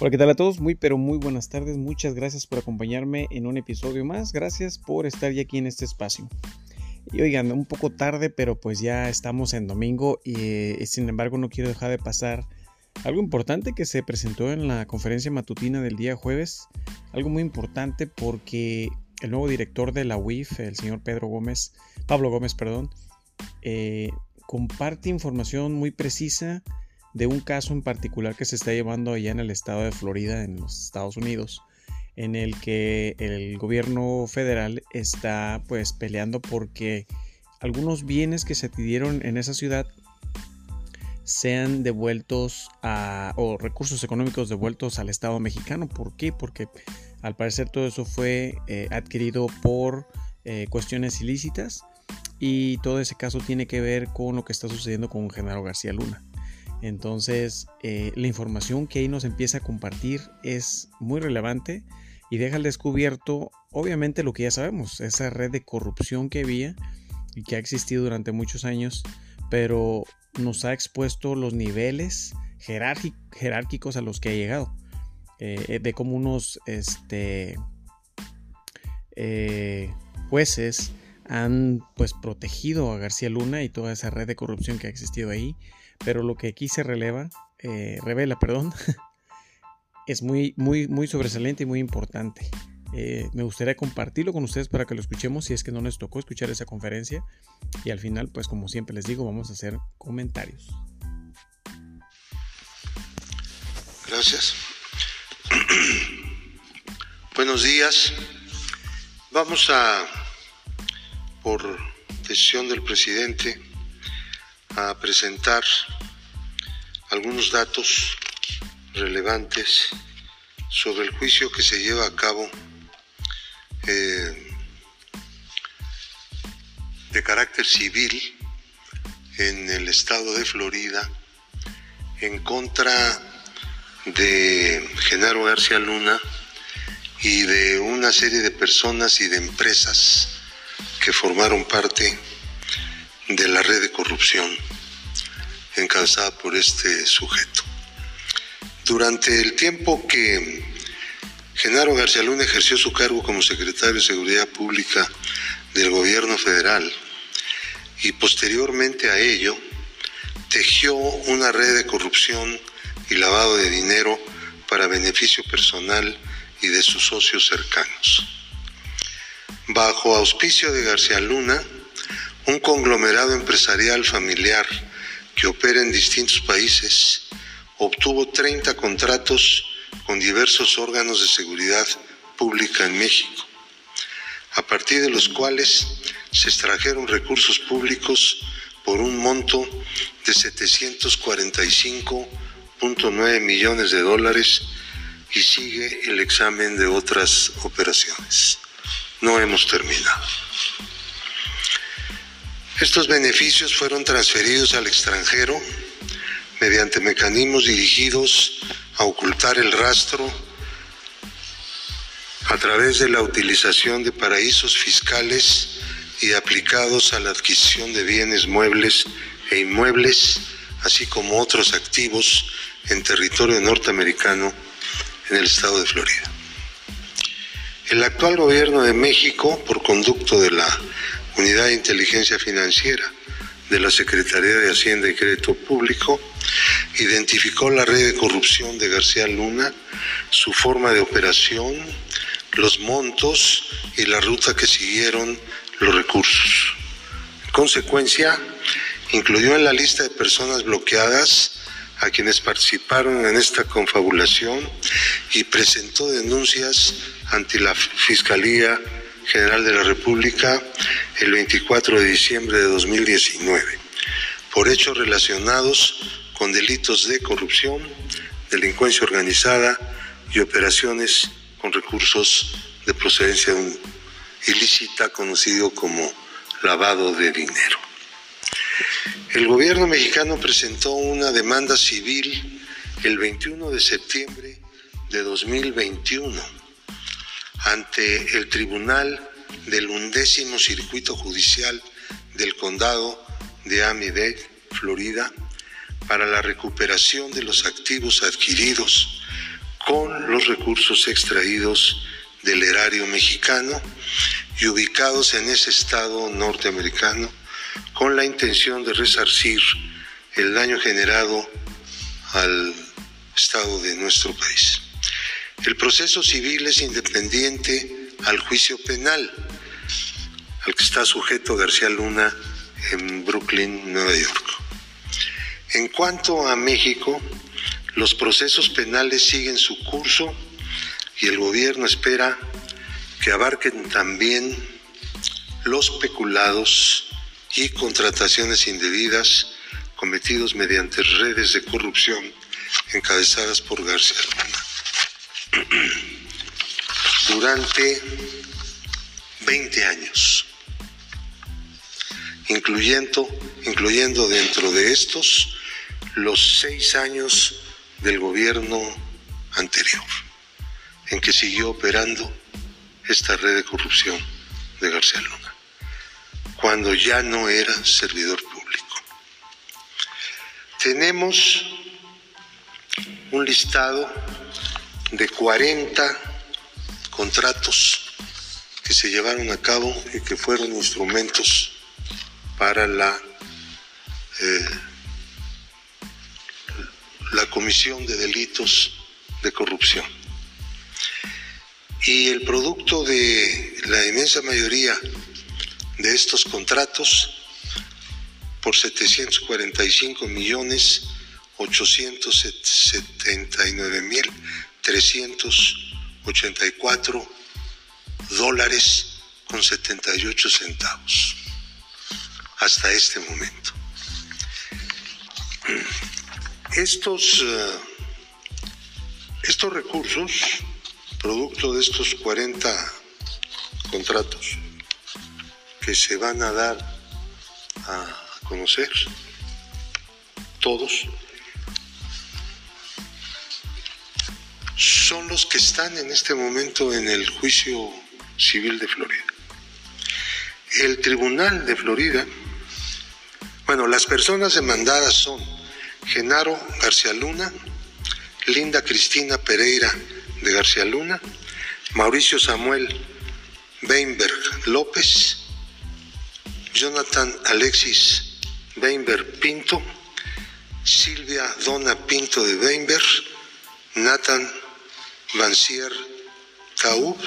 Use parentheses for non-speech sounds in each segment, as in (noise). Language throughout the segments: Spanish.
Hola, ¿qué tal a todos? Muy, pero muy buenas tardes. Muchas gracias por acompañarme en un episodio más. Gracias por estar ya aquí en este espacio. Y oigan, un poco tarde, pero pues ya estamos en domingo y eh, sin embargo no quiero dejar de pasar algo importante que se presentó en la conferencia matutina del día jueves. Algo muy importante porque el nuevo director de la UIF, el señor Pedro Gómez, Pablo Gómez, perdón, eh, comparte información muy precisa de un caso en particular que se está llevando allá en el estado de Florida, en los Estados Unidos, en el que el gobierno federal está pues peleando porque algunos bienes que se adquirieron en esa ciudad sean devueltos a, o recursos económicos devueltos al Estado mexicano. ¿Por qué? Porque al parecer todo eso fue eh, adquirido por eh, cuestiones ilícitas y todo ese caso tiene que ver con lo que está sucediendo con Genaro García Luna. Entonces, eh, la información que ahí nos empieza a compartir es muy relevante y deja al descubierto, obviamente, lo que ya sabemos, esa red de corrupción que había y que ha existido durante muchos años, pero nos ha expuesto los niveles jerárquicos a los que ha llegado. Eh, de cómo unos este, eh, jueces han pues protegido a García Luna y toda esa red de corrupción que ha existido ahí pero lo que aquí se releva, eh, revela, perdón, (laughs) es muy, muy, muy sobresaliente y muy importante. Eh, me gustaría compartirlo con ustedes para que lo escuchemos si es que no les tocó escuchar esa conferencia. Y al final, pues como siempre les digo, vamos a hacer comentarios. Gracias. (clears throat) Buenos días. Vamos a, por decisión del presidente, a presentar algunos datos relevantes sobre el juicio que se lleva a cabo eh, de carácter civil en el estado de Florida en contra de Genaro García Luna y de una serie de personas y de empresas que formaron parte de la red de corrupción encabezada por este sujeto. Durante el tiempo que Genaro García Luna ejerció su cargo como secretario de Seguridad Pública del gobierno federal y posteriormente a ello tejió una red de corrupción y lavado de dinero para beneficio personal y de sus socios cercanos. Bajo auspicio de García Luna, un conglomerado empresarial familiar que opera en distintos países obtuvo 30 contratos con diversos órganos de seguridad pública en México, a partir de los cuales se extrajeron recursos públicos por un monto de 745.9 millones de dólares y sigue el examen de otras operaciones. No hemos terminado. Estos beneficios fueron transferidos al extranjero mediante mecanismos dirigidos a ocultar el rastro a través de la utilización de paraísos fiscales y aplicados a la adquisición de bienes muebles e inmuebles, así como otros activos en territorio norteamericano en el estado de Florida. El actual gobierno de México, por conducto de la Unidad de Inteligencia Financiera de la Secretaría de Hacienda y Crédito Público, identificó la red de corrupción de García Luna, su forma de operación, los montos y la ruta que siguieron los recursos. En consecuencia, incluyó en la lista de personas bloqueadas a quienes participaron en esta confabulación y presentó denuncias ante la Fiscalía General de la República el 24 de diciembre de 2019 por hechos relacionados con delitos de corrupción, delincuencia organizada y operaciones con recursos de procedencia ilícita conocido como lavado de dinero. El gobierno mexicano presentó una demanda civil el 21 de septiembre de 2021 ante el Tribunal del Undécimo Circuito Judicial del Condado de Amidale, Florida, para la recuperación de los activos adquiridos con los recursos extraídos del erario mexicano y ubicados en ese estado norteamericano con la intención de resarcir el daño generado al estado de nuestro país. El proceso civil es independiente al juicio penal, al que está sujeto García Luna en Brooklyn, Nueva York. En cuanto a México, los procesos penales siguen su curso y el gobierno espera que abarquen también los peculados y contrataciones indebidas cometidos mediante redes de corrupción encabezadas por García Luna. Durante 20 años, incluyendo, incluyendo dentro de estos los seis años del gobierno anterior, en que siguió operando esta red de corrupción de García Luna, cuando ya no era servidor público. Tenemos un listado de 40 contratos que se llevaron a cabo y que fueron instrumentos para la, eh, la comisión de delitos de corrupción. Y el producto de la inmensa mayoría de estos contratos, por 745 millones 879 mil 384 dólares con 78 centavos hasta este momento. Estos, eh, estos recursos, producto de estos 40 contratos que se van a dar a conocer, todos, son los que están en este momento en el juicio civil de Florida. El Tribunal de Florida, bueno, las personas demandadas son Genaro García Luna, Linda Cristina Pereira de García Luna, Mauricio Samuel Weinberg López, Jonathan Alexis Weinberg Pinto, Silvia Dona Pinto de Weinberg, Nathan Vancier Caub,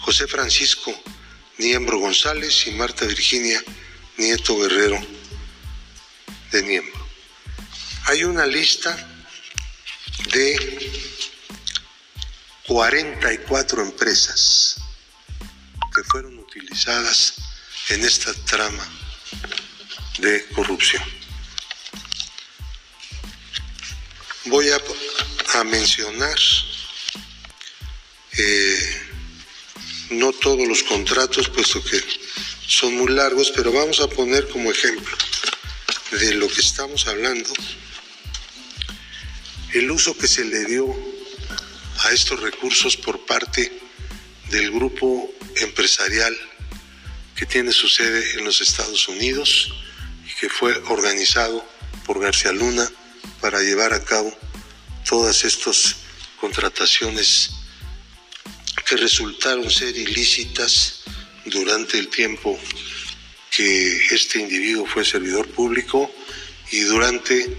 José Francisco Niembro González y Marta Virginia Nieto Guerrero de Niembro. Hay una lista de 44 empresas que fueron utilizadas en esta trama de corrupción. Voy a, a mencionar eh, no todos los contratos, puesto que son muy largos, pero vamos a poner como ejemplo de lo que estamos hablando el uso que se le dio a estos recursos por parte del grupo empresarial que tiene su sede en los Estados Unidos y que fue organizado por García Luna para llevar a cabo todas estas contrataciones que resultaron ser ilícitas durante el tiempo que este individuo fue servidor público y durante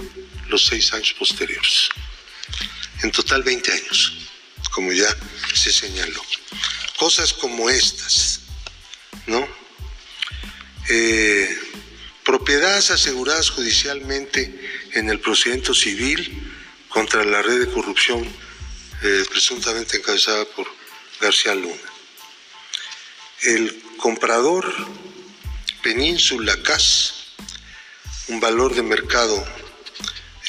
los seis años posteriores. En total 20 años, como ya se señaló. Cosas como estas, ¿no? Eh, propiedades aseguradas judicialmente en el procedimiento civil contra la red de corrupción eh, presuntamente encabezada por García Luna. El comprador Península CAS, un valor de mercado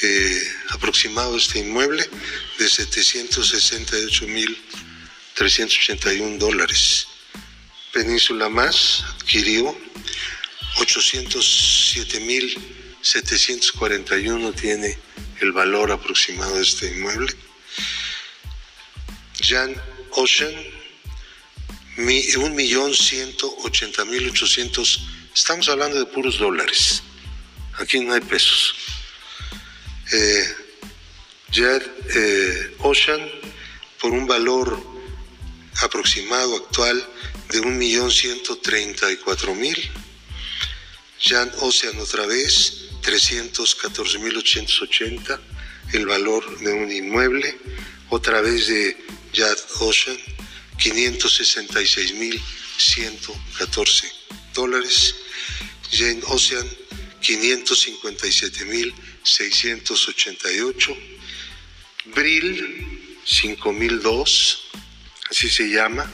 eh, aproximado de este inmueble de 768.381 dólares. Península Más adquirió 807.741 tiene el valor aproximado de este inmueble. Jan Ocean, un millón ciento ochenta mil ochocientos, estamos hablando de puros dólares, aquí no hay pesos. Eh, eh, Ocean por un valor aproximado actual de 1.134.000. Jan Ocean otra vez, 314.880, el valor de un inmueble. Otra vez de Jan Ocean, 566.114 dólares. Jane Ocean, 557.688. Brill, 5.002, así se llama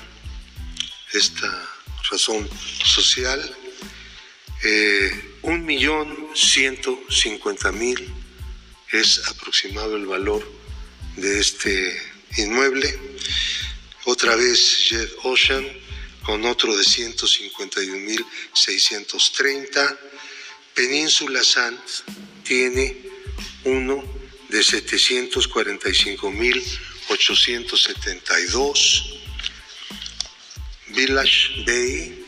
esta razón social. Eh, un millón ciento cincuenta mil es aproximado el valor de este inmueble. Otra vez Jet Ocean con otro de 151.630. Península Sand tiene uno de 745.872. Village Bay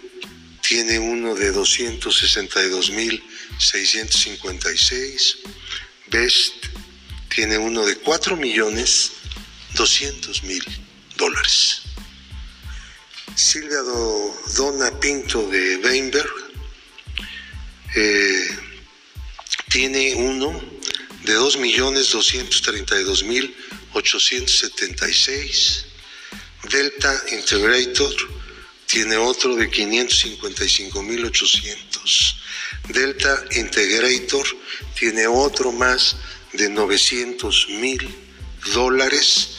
tiene uno de 262.656. Best tiene uno de 4.200.000 dólares. Silvia Donna Pinto de Weinberg eh, tiene uno de 2.232.876. Delta Integrator tiene otro de 555.800. Delta Integrator tiene otro más de 900.000 dólares.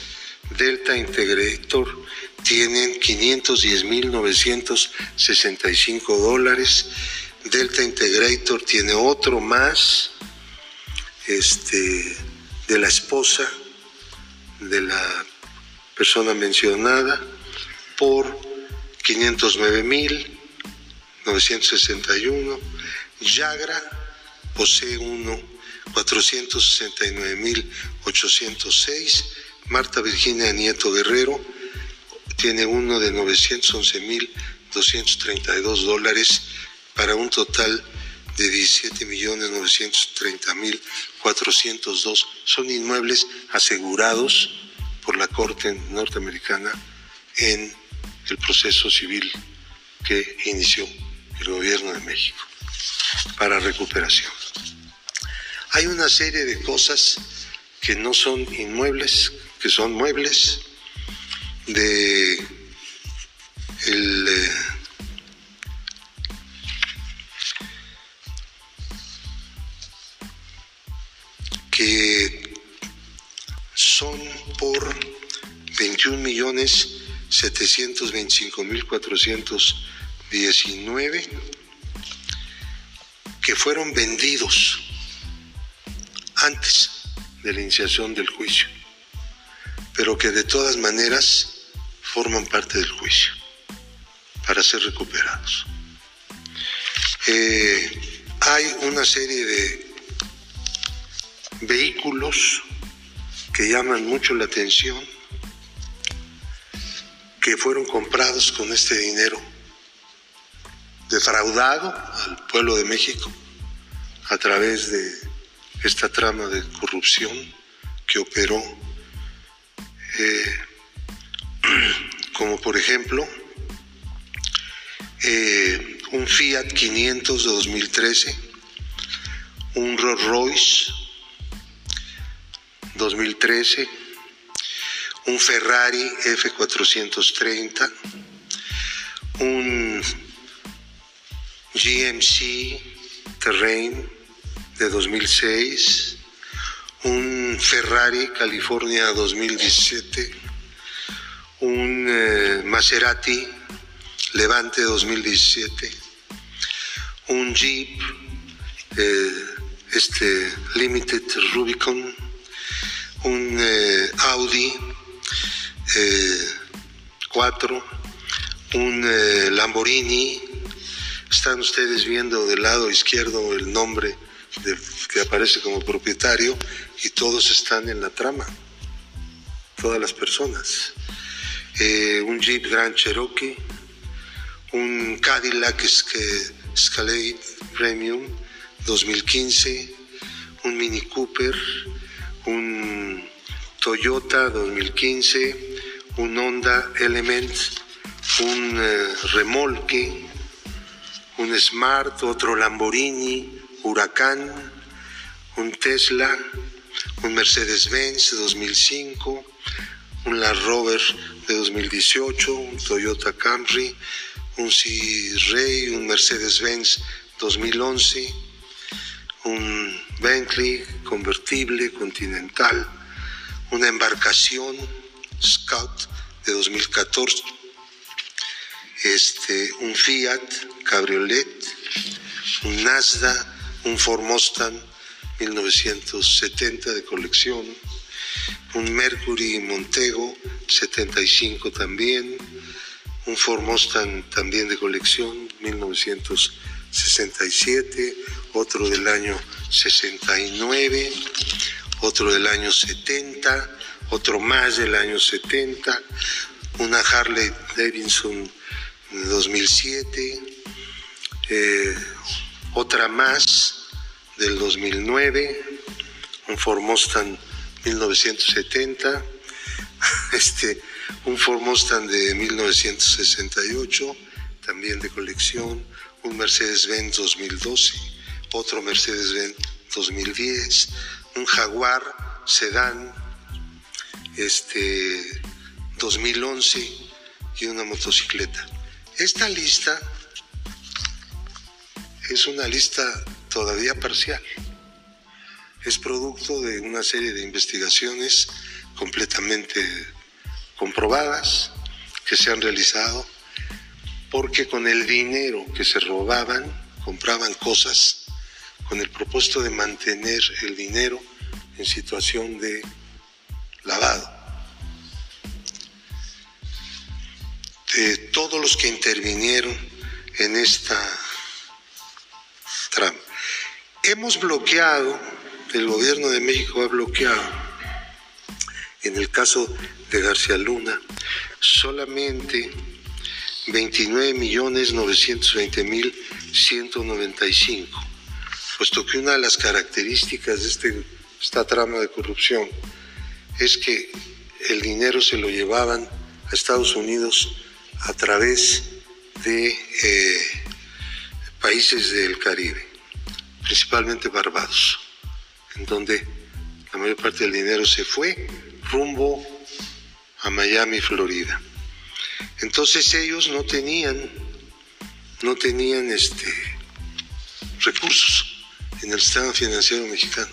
Delta Integrator tienen 510.965 dólares. Delta Integrator tiene otro más este, de la esposa de la persona mencionada por 509.961. Yagra posee uno 469.806. Marta Virginia Nieto Guerrero tiene uno de 911.232 dólares para un total de 17.930.402. Son inmuebles asegurados por la Corte norteamericana en el proceso civil que inició el gobierno de México para recuperación. Hay una serie de cosas que no son inmuebles, que son muebles de el eh, que son por 21 millones 725.419 que fueron vendidos antes de la iniciación del juicio, pero que de todas maneras forman parte del juicio para ser recuperados. Eh, hay una serie de vehículos que llaman mucho la atención, que fueron comprados con este dinero, defraudado al pueblo de México a través de esta trama de corrupción que operó, eh, (clears throat) como por ejemplo eh, un Fiat 500 de 2013, un Rolls Royce 2013, un Ferrari F430, un GMC Terrain de 2006, un Ferrari California 2017, un eh, Maserati Levante 2017, un Jeep eh, este Limited Rubicon un eh, Audi 4, eh, un Lamborghini. Están ustedes viendo del lado izquierdo el nombre que aparece como propietario y todos están en la trama, todas las personas. un Jeep Grand Cherokee, un Cadillac Escalade Premium 2015, un Mini Cooper, un Toyota 2015, un Honda Element, un eh, remolque, un Smart, otro Lamborghini, Huracán, un Tesla, un Mercedes-Benz 2005, un Land Rover de 2018, un Toyota Camry, un C-Ray, un Mercedes-Benz 2011, un Bentley convertible continental, una embarcación Scout de 2014, este, un Fiat Cabriolet, un Nasdaq, un Ford Mustang 1970 de colección, un Mercury Montego 75 también, un Ford Mustang también de colección 1967, otro del año 69, otro del año 70, otro más del año 70, una Harley Davidson de 2007, eh, otra más del 2009, un Ford Mustang 1970, este, un Ford Mustang de 1968, también de colección, un Mercedes-Benz 2012, otro Mercedes-Benz 2010, un Jaguar sedán este 2011 y una motocicleta. Esta lista es una lista todavía parcial. Es producto de una serie de investigaciones completamente comprobadas que se han realizado porque con el dinero que se robaban compraban cosas con el propósito de mantener el dinero en situación de lavado. De todos los que intervinieron en esta trama. Hemos bloqueado, el gobierno de México ha bloqueado, en el caso de García Luna, solamente 29.920.195, puesto que una de las características de este, esta trama de corrupción es que el dinero se lo llevaban a Estados Unidos a través de eh, países del Caribe, principalmente Barbados, en donde la mayor parte del dinero se fue rumbo a Miami, Florida. Entonces ellos no tenían, no tenían este, recursos en el sistema financiero mexicano,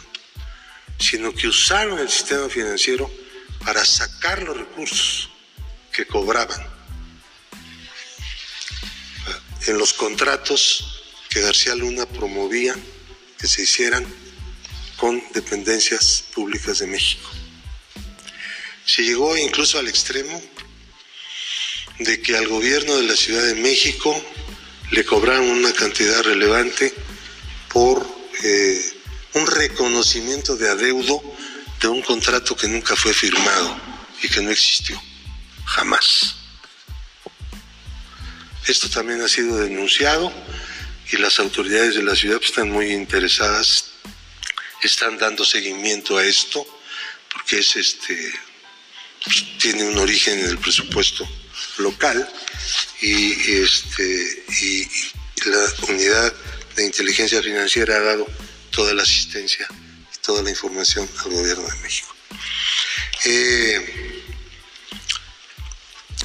sino que usaron el sistema financiero para sacar los recursos que cobraban en los contratos que García Luna promovía que se hicieran con dependencias públicas de México. Se llegó incluso al extremo de que al gobierno de la Ciudad de México le cobraron una cantidad relevante por eh, un reconocimiento de adeudo de un contrato que nunca fue firmado y que no existió, jamás. Esto también ha sido denunciado y las autoridades de la ciudad están muy interesadas, están dando seguimiento a esto, porque es este, pues, tiene un origen en el presupuesto local y, este, y, la unidad de inteligencia financiera ha dado toda la asistencia y toda la información al gobierno de México. Eh,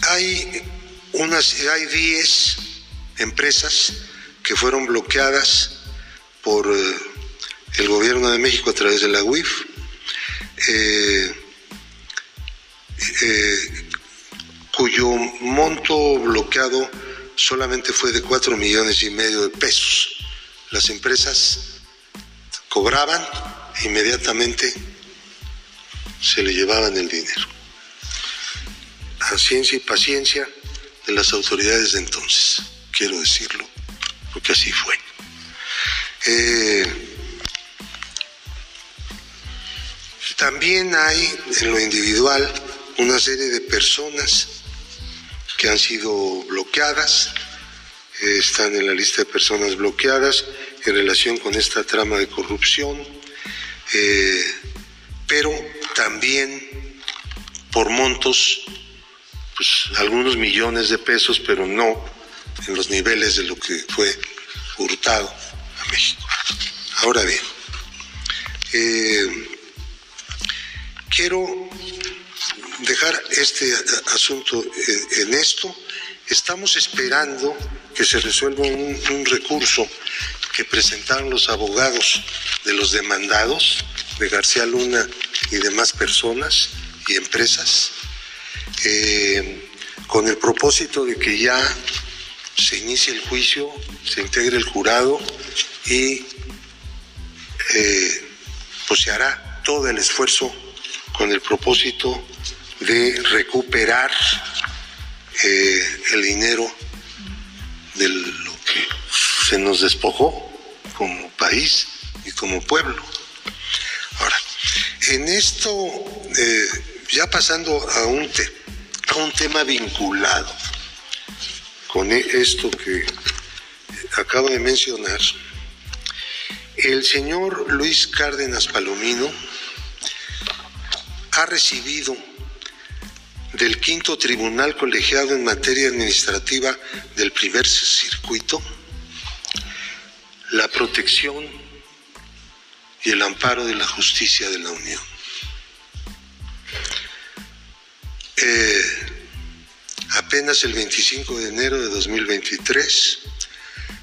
hay unas, hay 10 empresas que fueron bloqueadas por eh, el gobierno de México a través de la UIF. Eh, eh, cuyo monto bloqueado solamente fue de 4 millones y medio de pesos. Las empresas cobraban e inmediatamente se le llevaban el dinero. A ciencia y paciencia de las autoridades de entonces, quiero decirlo, porque así fue. Eh, también hay en lo individual una serie de personas que han sido bloqueadas, eh, están en la lista de personas bloqueadas en relación con esta trama de corrupción, eh, pero también por montos, pues algunos millones de pesos, pero no en los niveles de lo que fue hurtado a México. Ahora bien, eh, quiero dejar este asunto en, esto. Estamos esperando que se resuelva un, recurso que presentaron los abogados de los demandados, de García Luna y demás personas y empresas, eh, con el propósito de que ya se inicie el juicio, se integre el jurado y eh, pues se hará todo el esfuerzo con el propósito de recuperar eh, el dinero de lo que se nos despojó como país y como pueblo. Ahora, en esto, eh, ya pasando a un, a un tema vinculado con esto que acabo de mencionar, el señor Luis Cárdenas Palomino ha recibido del quinto tribunal colegiado en materia administrativa del primer circuito la protección y el amparo de la justicia de la Unión. Eh, apenas el 25 de enero de 2023,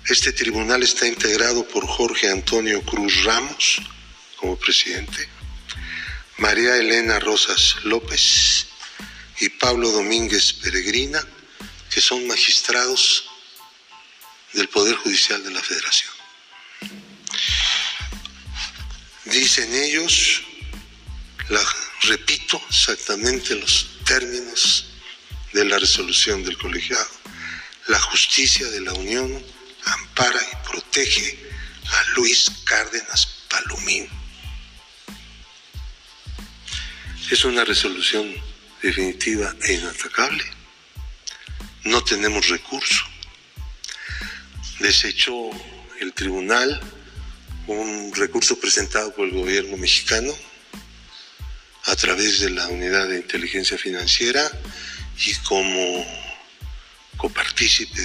este tribunal está integrado por Jorge Antonio Cruz Ramos como presidente, María Elena Rosas López y Pablo Domínguez Peregrina, que son magistrados del Poder Judicial de la Federación. Dicen ellos, la, repito exactamente los términos de la resolución del colegiado, la justicia de la Unión ampara y protege a Luis Cárdenas Palomín Es una resolución definitiva e inatacable. No tenemos recurso. Desechó el tribunal un recurso presentado por el gobierno mexicano a través de la unidad de inteligencia financiera y como copartícipe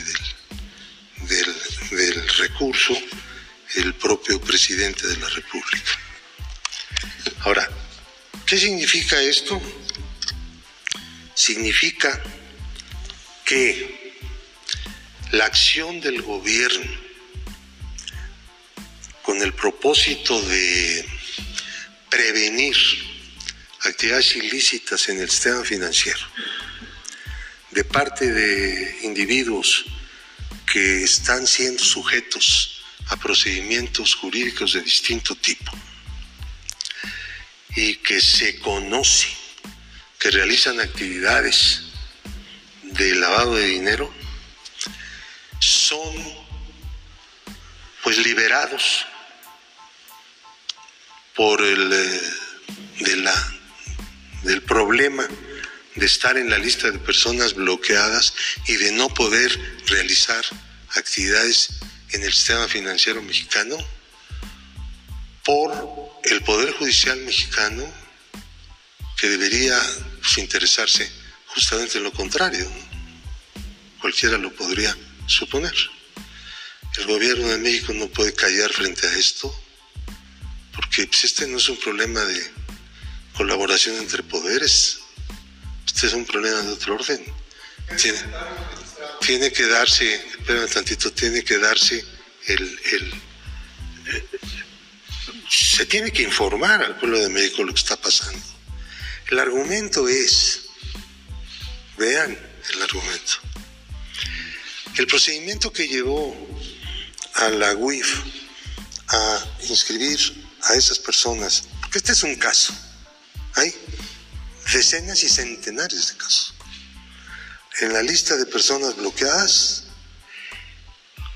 del, recurso el propio presidente de la República. Ahora, ¿Qué significa esto? Significa que la acción del gobierno con el propósito de prevenir actividades ilícitas en el sistema financiero de parte de individuos que están siendo sujetos a procedimientos jurídicos de distinto tipo y que se conoce que realizan actividades de lavado de dinero son pues liberados por el eh, de la, del problema de estar en la lista de personas bloqueadas y de no poder realizar actividades en el sistema financiero mexicano por el Poder Judicial mexicano, que debería pues, interesarse justamente en lo contrario, cualquiera lo podría suponer. El gobierno de México no puede callar frente a esto, porque pues, este no es un problema de colaboración entre poderes, este es un problema de otro orden. Tiene, que darse, espérame tantito, tiene que darse el, el se tiene que informar al pueblo de México lo que está pasando. El argumento es, vean el argumento, el procedimiento que llevó a la UIF a inscribir a esas personas, porque este es un caso, hay decenas y centenares de casos, en la lista de personas bloqueadas,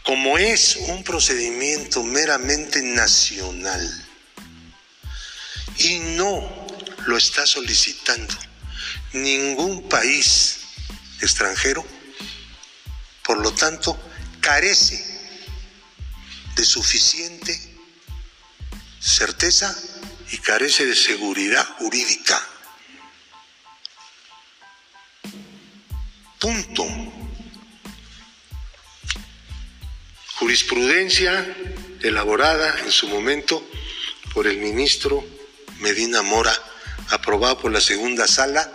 como es un procedimiento meramente nacional y no lo está solicitando ningún país extranjero, por lo tanto, carece de suficiente certeza y carece de seguridad jurídica. Punto. Jurisprudencia elaborada en su momento por el ministro Medina Mora, aprobado por la segunda sala,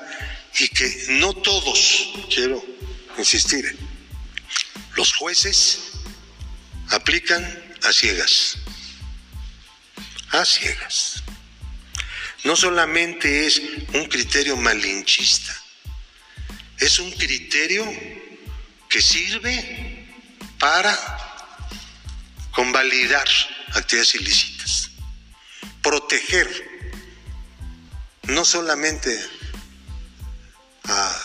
y que no todos, quiero insistir, los jueces aplican a ciegas, a ciegas. No solamente es un criterio malinchista, es un criterio que sirve para convalidar actividades ilícitas, proteger no solamente a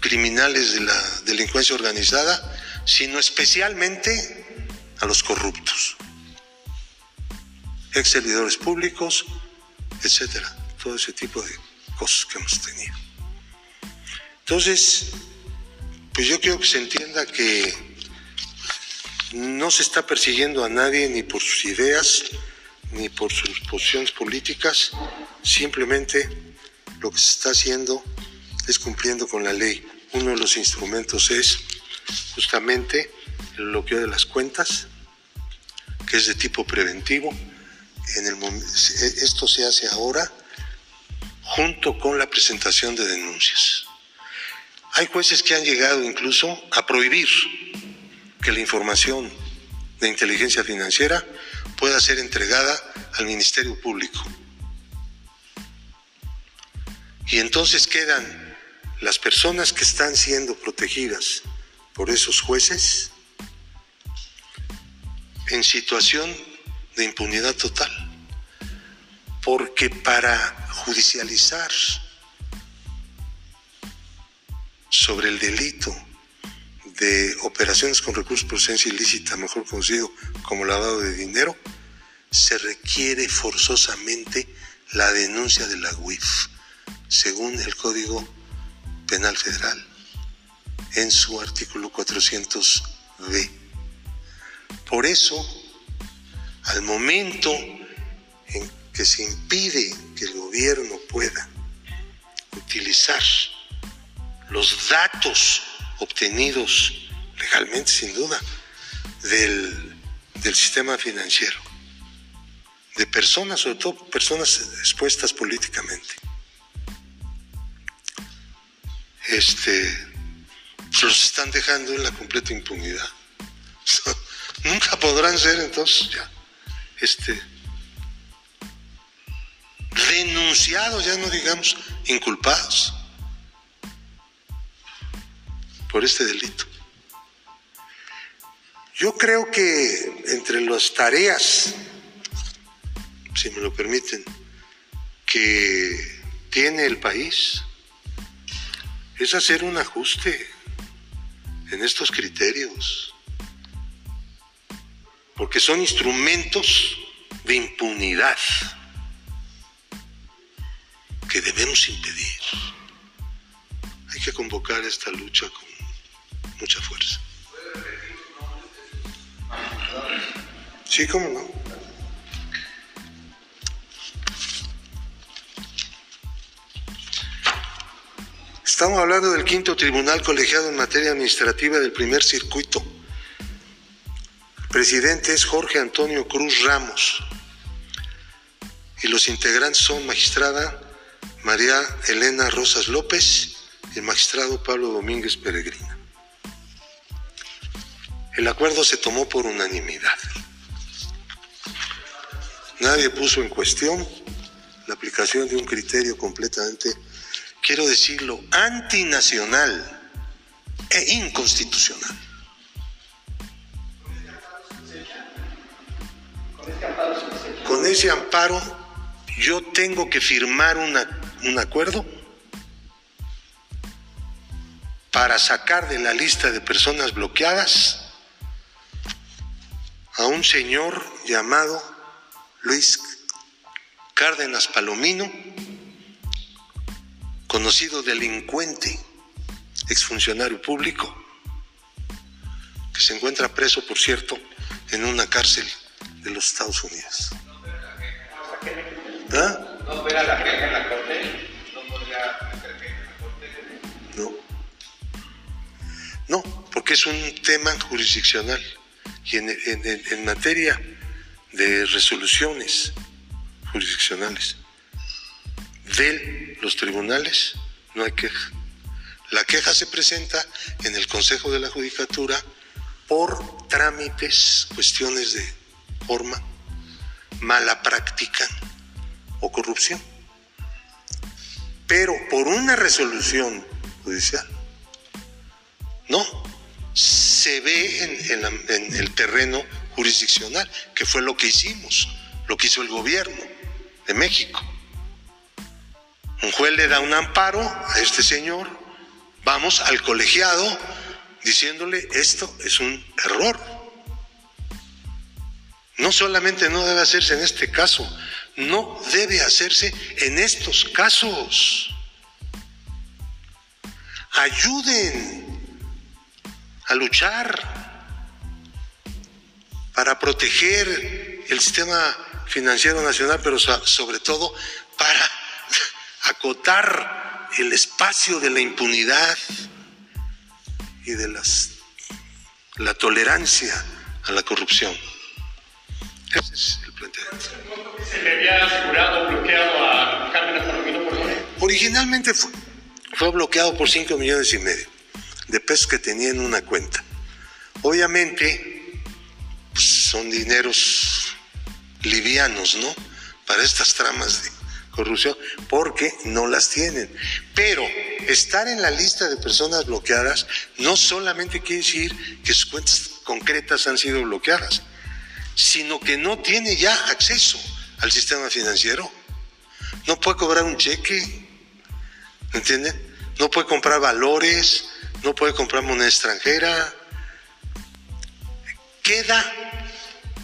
criminales de la delincuencia organizada, sino especialmente a los corruptos, ex servidores públicos, etcétera, todo ese tipo de cosas que hemos tenido. Entonces, pues yo quiero que se entienda que no se está persiguiendo a nadie ni por sus ideas, ni por sus posiciones políticas, simplemente lo que se está haciendo es cumpliendo con la ley. Uno de los instrumentos es justamente el bloqueo de las cuentas, que es de tipo preventivo. En el, esto se hace ahora junto con la presentación de denuncias. Hay jueces que han llegado incluso a prohibir que la información de inteligencia financiera pueda ser entregada al Ministerio Público. Y entonces quedan las personas que están siendo protegidas por esos jueces en situación de impunidad total. Porque para judicializar sobre el delito de operaciones con recursos de procedencia ilícita, mejor conocido como lavado de dinero, se requiere forzosamente la denuncia de la UIF, según el Código Penal Federal, en su artículo 400b. Por eso, al momento en que se impide que el gobierno pueda utilizar los datos obtenidos legalmente, sin duda, del, del sistema financiero, de personas, sobre todo personas expuestas políticamente. Este, los están dejando en la completa impunidad. (laughs) Nunca podrán ser entonces ya este, denunciados, ya no digamos inculpados por este delito. Yo creo que entre las tareas, si me lo permiten, que tiene el país, es hacer un ajuste en estos criterios, porque son instrumentos de impunidad que debemos impedir. Hay que convocar esta lucha con mucha fuerza. Sí, cómo no. Estamos hablando del quinto tribunal colegiado en materia administrativa del primer circuito. El presidente es Jorge Antonio Cruz Ramos y los integrantes son magistrada María Elena Rosas López y el magistrado Pablo Domínguez Peregrina. El acuerdo se tomó por unanimidad. Nadie puso en cuestión la aplicación de un criterio completamente, quiero decirlo, antinacional e inconstitucional. Con ese amparo yo tengo que firmar un acuerdo para sacar de la lista de personas bloqueadas a un señor llamado Luis Cárdenas Palomino, conocido delincuente, exfuncionario público, que se encuentra preso, por cierto, en una cárcel de los Estados Unidos. ¿Ah? ¿No la queja en la corte? ¿No podría la corte? No. No, porque es un tema jurisdiccional y en, materia de resoluciones jurisdiccionales de los tribunales no hay queja. La queja se presenta en el Consejo de la Judicatura por trámites, cuestiones de forma, mala práctica o corrupción. Pero por una resolución judicial, no, se ve en, el terreno jurisdiccional, que fue lo que hicimos, lo que hizo el gobierno de México. Un juez le da un amparo a este señor, vamos al colegiado diciéndole esto es un error. No solamente no debe hacerse en este caso, no debe hacerse en estos casos. Ayuden a luchar para proteger el sistema financiero nacional, pero sobre todo para (laughs) acotar el espacio de la impunidad y de las, la tolerancia a la corrupción. Ese es el planteamiento. ¿Se le había asegurado bloqueado a Cárdenas Palomino por Originalmente fue, fue bloqueado por 5 millones y medio de pesos que tenía en una cuenta. Obviamente, pues, son dineros livianos, ¿no? Para estas tramas de corrupción, porque no las tienen. Pero estar en la lista de personas bloqueadas no solamente quiere decir que sus cuentas concretas han sido bloqueadas, sino que no tiene ya acceso al sistema financiero. No puede cobrar un cheque, ¿entienden? No puede comprar valores, no puede comprar moneda extranjera. Queda,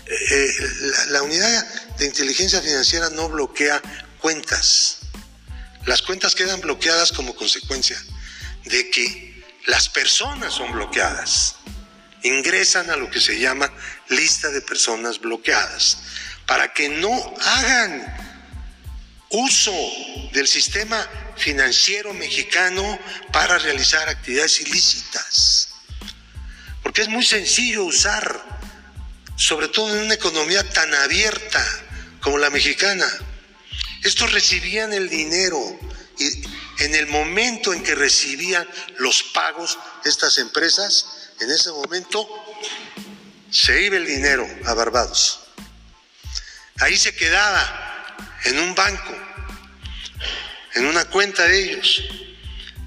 eh, eh, la, la unidad de inteligencia financiera no bloquea cuentas. Las cuentas quedan bloqueadas como consecuencia de que las personas son bloqueadas. Ingresan a lo que se llama lista de personas bloqueadas para que no hagan uso del sistema financiero mexicano para realizar actividades ilícitas. Porque es muy sencillo usar, sobre todo en una economía tan abierta como la mexicana, estos recibían el dinero y en el momento en que recibían los pagos estas empresas, en ese momento se iba el dinero a Barbados. Ahí se quedaba en un banco, en una cuenta de ellos.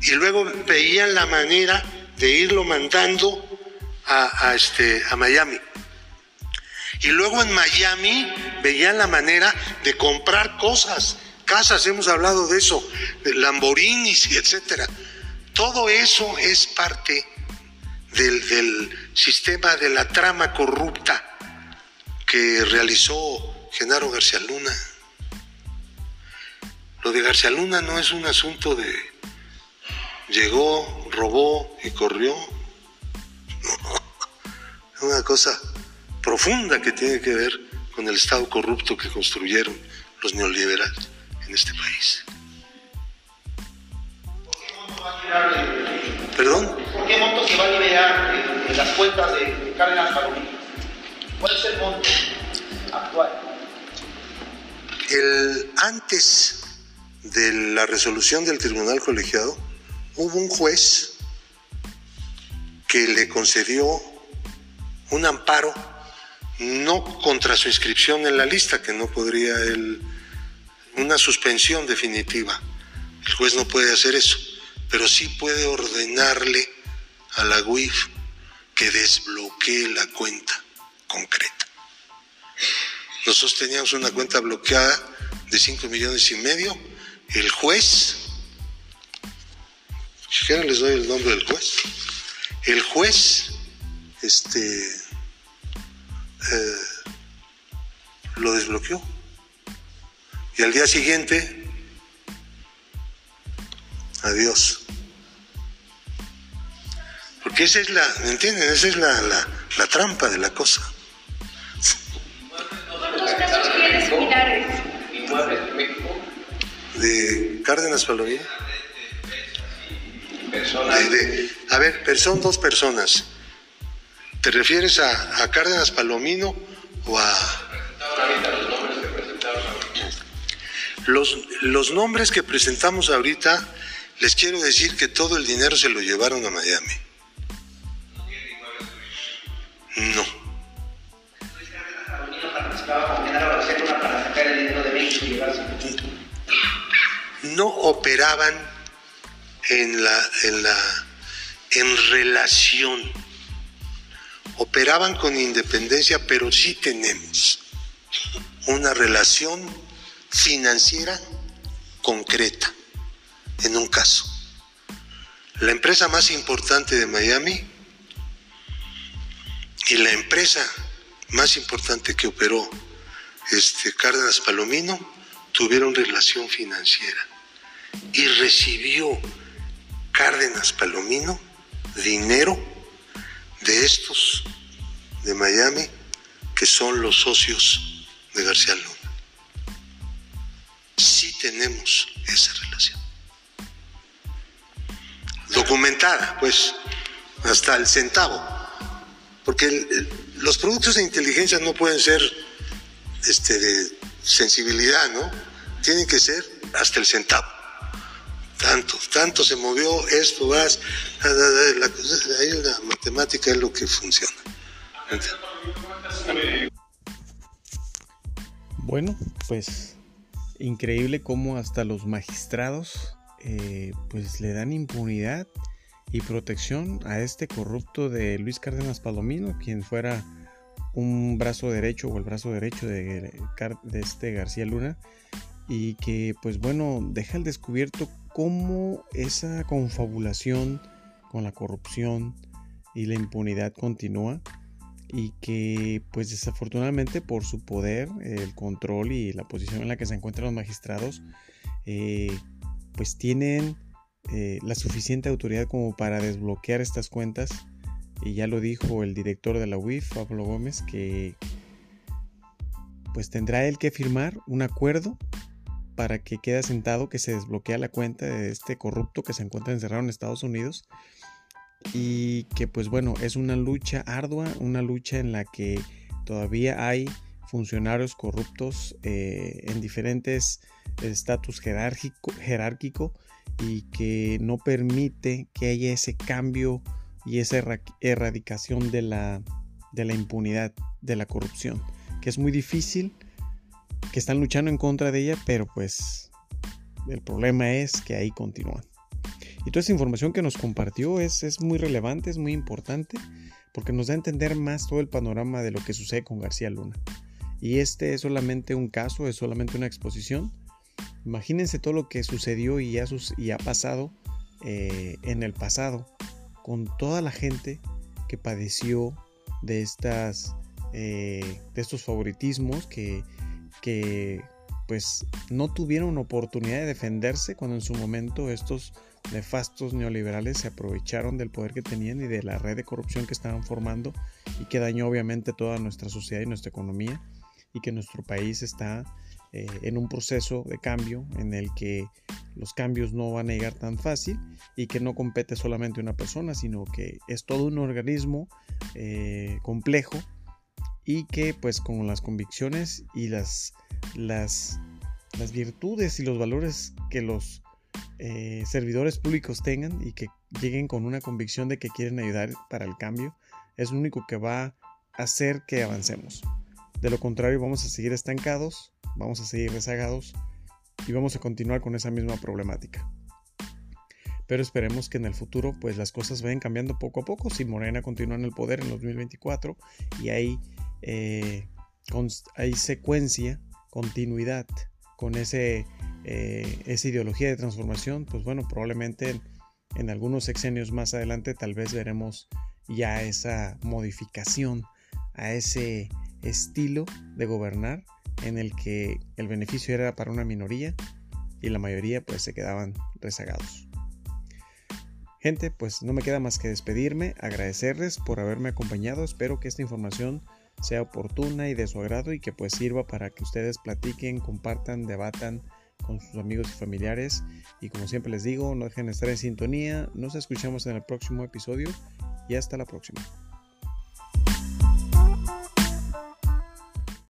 Y luego veían la manera de irlo mandando a, este, a Miami. Y luego en Miami veían la manera de comprar cosas, casas, hemos hablado de eso, de Lamborghinis, etcétera. Todo eso es parte del, del sistema de la trama corrupta que realizó Genaro García Luna. Lo de García Luna no es un asunto de llegó, robó y corrió. No, es una cosa profunda que tiene que ver con el Estado corrupto que construyeron los neoliberales en este país. ¿Perdón? ¿Por qué monto se va a liberar en, las cuentas de, Cárdenas Palomino? ¿Cuál es el monto actual? El, antes de la resolución del tribunal colegiado, hubo un juez que le concedió un amparo no contra su inscripción en la lista, que no podría él, una suspensión definitiva. El juez no puede hacer eso, pero sí puede ordenarle a la UIF que desbloquee la cuenta concreta. Nosotros teníamos una cuenta bloqueada de 5 millones y medio. El juez, si quieren les doy el nombre del juez. El juez, este, eh, lo desbloqueó. Y al día siguiente, adiós. Porque esa es la, ¿me entienden? Esa es la, la, la trampa de la cosa. De Cárdenas Palomino. De, de, A ver, son dos personas. ¿Te refieres a, a Cárdenas Palomino o a... Los, los nombres que presentamos ahorita, les quiero decir que todo el dinero se lo llevaron a Miami. No. No operaban en la, en la en relación. Operaban con independencia, pero sí tenemos una relación financiera concreta en un caso. La empresa más importante de Miami y la empresa más importante que operó este Cárdenas Palomino tuvieron relación financiera y recibió Cárdenas Palomino dinero de estos de Miami que son los socios de García Luna. Sí tenemos esa relación. Documentada, pues, hasta el centavo. Porque los productos de inteligencia no pueden ser este, de sensibilidad, ¿no? Tienen que ser hasta el centavo tanto, tanto se movió esto, vas, ahí la matemática es lo que funciona. Bueno, pues increíble cómo hasta los magistrados eh, pues le dan impunidad y protección a este corrupto de Luis Cárdenas Palomino, quien fuera un brazo derecho o el brazo derecho de, este García Luna y que pues bueno deja al descubierto cómo esa confabulación con la corrupción y la impunidad continúa y que pues desafortunadamente por su poder, el control y la posición en la que se encuentran los magistrados, eh, pues tienen eh, la suficiente autoridad como para desbloquear estas cuentas y ya lo dijo el director de la UIF, Pablo Gómez, que pues tendrá él que firmar un acuerdo para que quede sentado que se desbloquea la cuenta de este corrupto que se encuentra encerrado en Estados Unidos y que pues bueno es una lucha ardua, una lucha en la que todavía hay funcionarios corruptos eh, en diferentes estatus jerárquico, jerárquico y que no permite que haya ese cambio y esa erradicación de la, de la impunidad, de la corrupción, que es muy difícil que están luchando en contra de ella, pero pues el problema es que ahí continúan. Y toda esa información que nos compartió es, es muy relevante, es muy importante, porque nos da a entender más todo el panorama de lo que sucede con García Luna. Y este es solamente un caso, es solamente una exposición. Imagínense todo lo que sucedió y, sus, y ha pasado eh, en el pasado con toda la gente que padeció de, estas, eh, de estos favoritismos que que pues no tuvieron oportunidad de defenderse cuando en su momento estos nefastos neoliberales se aprovecharon del poder que tenían y de la red de corrupción que estaban formando y que dañó obviamente toda nuestra sociedad y nuestra economía y que nuestro país está eh, en un proceso de cambio en el que los cambios no van a llegar tan fácil y que no compete solamente una persona sino que es todo un organismo eh, complejo y que pues con las convicciones y las, las, las virtudes y los valores que los eh, servidores públicos tengan y que lleguen con una convicción de que quieren ayudar para el cambio, es lo único que va a hacer que avancemos. De lo contrario, vamos a seguir estancados, vamos a seguir rezagados y vamos a continuar con esa misma problemática. Pero esperemos que en el futuro pues las cosas vayan cambiando poco a poco. Si Morena continúa en el poder en 2024 y hay eh, hay secuencia, continuidad con ese, eh, esa ideología de transformación, pues bueno, probablemente en, algunos sexenios más adelante tal vez veremos ya esa modificación a ese estilo de gobernar en el que el beneficio era para una minoría y la mayoría pues se quedaban rezagados. Gente, pues no me queda más que despedirme, agradecerles por haberme acompañado, espero que esta información sea oportuna y de su agrado y que pues sirva para que ustedes platiquen, compartan, debatan con sus amigos y familiares. Y como siempre les digo, no dejen de estar en sintonía. Nos escuchamos en el próximo episodio y hasta la próxima.